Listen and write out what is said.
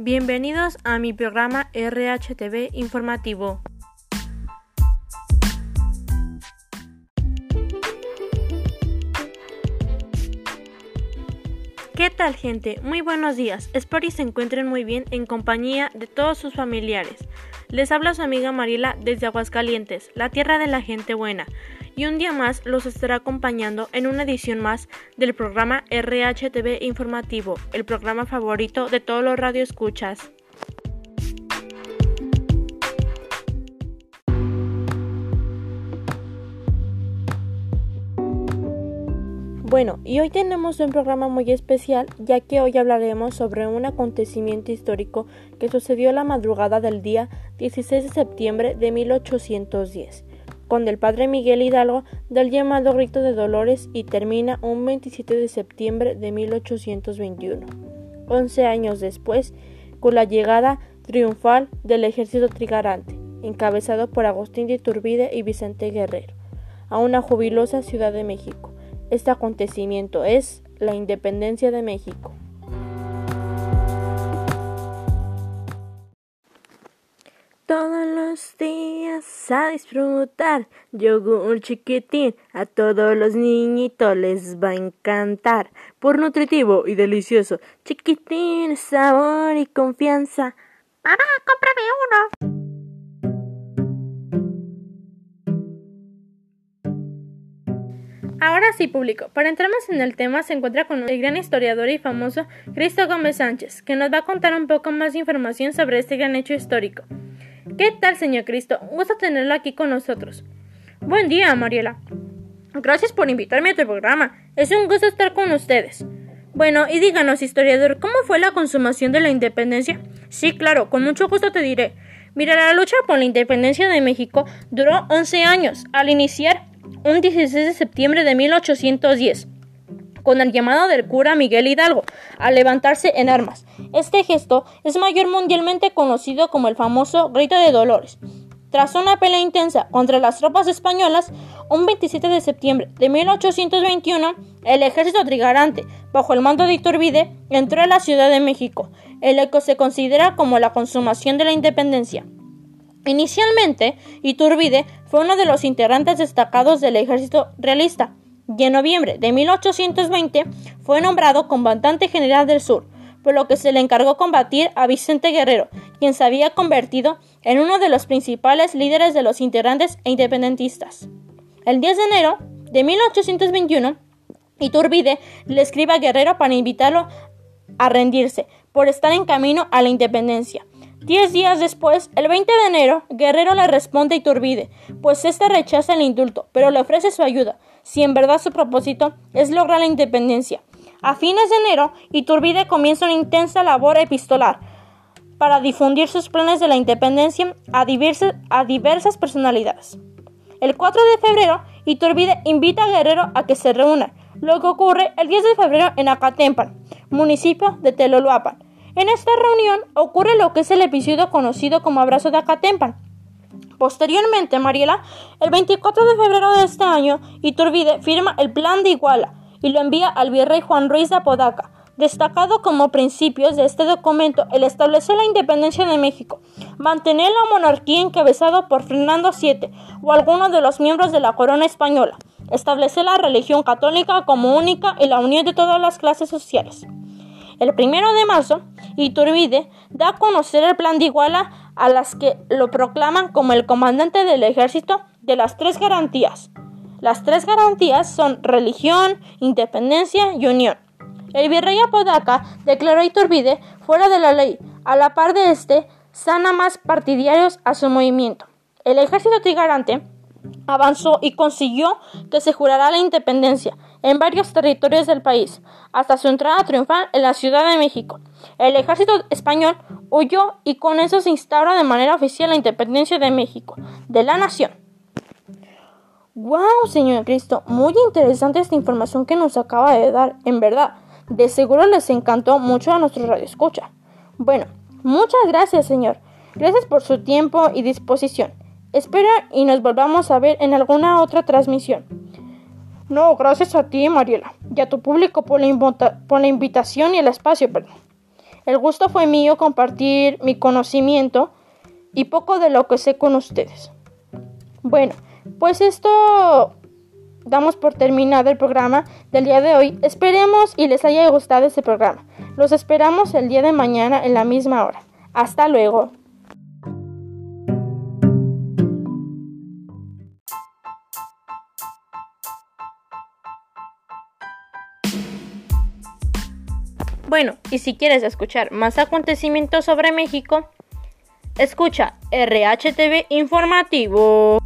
Bienvenidos a mi programa RHTV informativo. ¿Qué tal gente? Muy buenos días. Espero y se encuentren muy bien en compañía de todos sus familiares. Les habla su amiga Mariela desde Aguascalientes, la tierra de la gente buena y un día más los estará acompañando en una edición más del programa RHTV Informativo, el programa favorito de todos los radioescuchas. Bueno, y hoy tenemos un programa muy especial, ya que hoy hablaremos sobre un acontecimiento histórico que sucedió la madrugada del día 16 de septiembre de 1810 con el padre Miguel Hidalgo del llamado Rito de Dolores y termina un 27 de septiembre de 1821, 11 años después, con la llegada triunfal del ejército trigarante, encabezado por Agustín de Iturbide y Vicente Guerrero, a una jubilosa Ciudad de México. Este acontecimiento es la independencia de México. Todos los días a disfrutar yogur chiquitín, a todos los niñitos les va a encantar. Por nutritivo y delicioso, chiquitín, sabor y confianza. Mamá, cómprame uno. Ahora sí, público. Para entrar más en el tema, se encuentra con el gran historiador y famoso Cristo Gómez Sánchez, que nos va a contar un poco más de información sobre este gran hecho histórico. ¿Qué tal, señor Cristo? Gusto tenerlo aquí con nosotros. Buen día, Mariela. Gracias por invitarme a tu programa. Es un gusto estar con ustedes. Bueno, y díganos, historiador, ¿cómo fue la consumación de la independencia? Sí, claro, con mucho gusto te diré. Mira, la lucha por la independencia de México duró 11 años, al iniciar un 16 de septiembre de 1810 con el llamado del cura Miguel Hidalgo a levantarse en armas. Este gesto es mayor mundialmente conocido como el famoso Grito de Dolores. Tras una pelea intensa contra las tropas españolas, un 27 de septiembre de 1821, el ejército trigarante, bajo el mando de Iturbide, entró a la Ciudad de México. El eco se considera como la consumación de la independencia. Inicialmente, Iturbide fue uno de los integrantes destacados del ejército realista, y en noviembre de 1820 fue nombrado comandante general del sur, por lo que se le encargó combatir a Vicente Guerrero, quien se había convertido en uno de los principales líderes de los integrantes e independentistas. El 10 de enero de 1821, Iturbide le escribe a Guerrero para invitarlo a rendirse por estar en camino a la independencia. Diez días después, el 20 de enero, Guerrero le responde a Iturbide, pues éste rechaza el indulto, pero le ofrece su ayuda, si en verdad su propósito es lograr la independencia. A fines de enero, Iturbide comienza una intensa labor epistolar para difundir sus planes de la independencia a, diversas personalidades. El 4 de febrero, Iturbide invita a Guerrero a que se reúnan, lo que ocurre el 10 de febrero en Acatempan, municipio de Teloloapan. En esta reunión ocurre lo que es el episodio conocido como Abrazo de Acatempan, Posteriormente, Mariela, el 24 de febrero de este año, Iturbide firma el Plan de Iguala y lo envía al virrey Juan Ruiz de Apodaca. Destacado como principios de este documento el establecer la independencia de México, mantener la monarquía encabezada por Fernando VII o alguno de los miembros de la corona española, establecer la religión católica como única y la unión de todas las clases sociales. El primero de marzo, Iturbide da a conocer el plan de Iguala a las que lo proclaman como el comandante del ejército de las tres garantías. Las tres garantías son religión, independencia y unión. El virrey Apodaca declaró a Iturbide fuera de la ley, a la par de este, sana más partidarios a su movimiento. El ejército trigarante avanzó y consiguió que se jurara la independencia en varios territorios del país, hasta su entrada triunfal en la Ciudad de México. El ejército español huyó y con eso se instaura de manera oficial la independencia de México, de la nación. ¡Wow, señor Cristo! Muy interesante esta información que nos acaba de dar, en verdad. De seguro les encantó mucho a nuestro radio escucha. Bueno, muchas gracias, señor. Gracias por su tiempo y disposición. Espero y nos volvamos a ver en alguna otra transmisión. No, gracias a ti, Mariela, y a tu público por la, por la invitación y el espacio, perdón. El gusto fue mío compartir mi conocimiento y poco de lo que sé con ustedes. Bueno, pues esto damos por terminado el programa del día de hoy. Esperemos y les haya gustado este programa. Los esperamos el día de mañana en la misma hora. Hasta luego. Bueno, y si quieres escuchar más acontecimientos sobre México, escucha RHTV Informativo.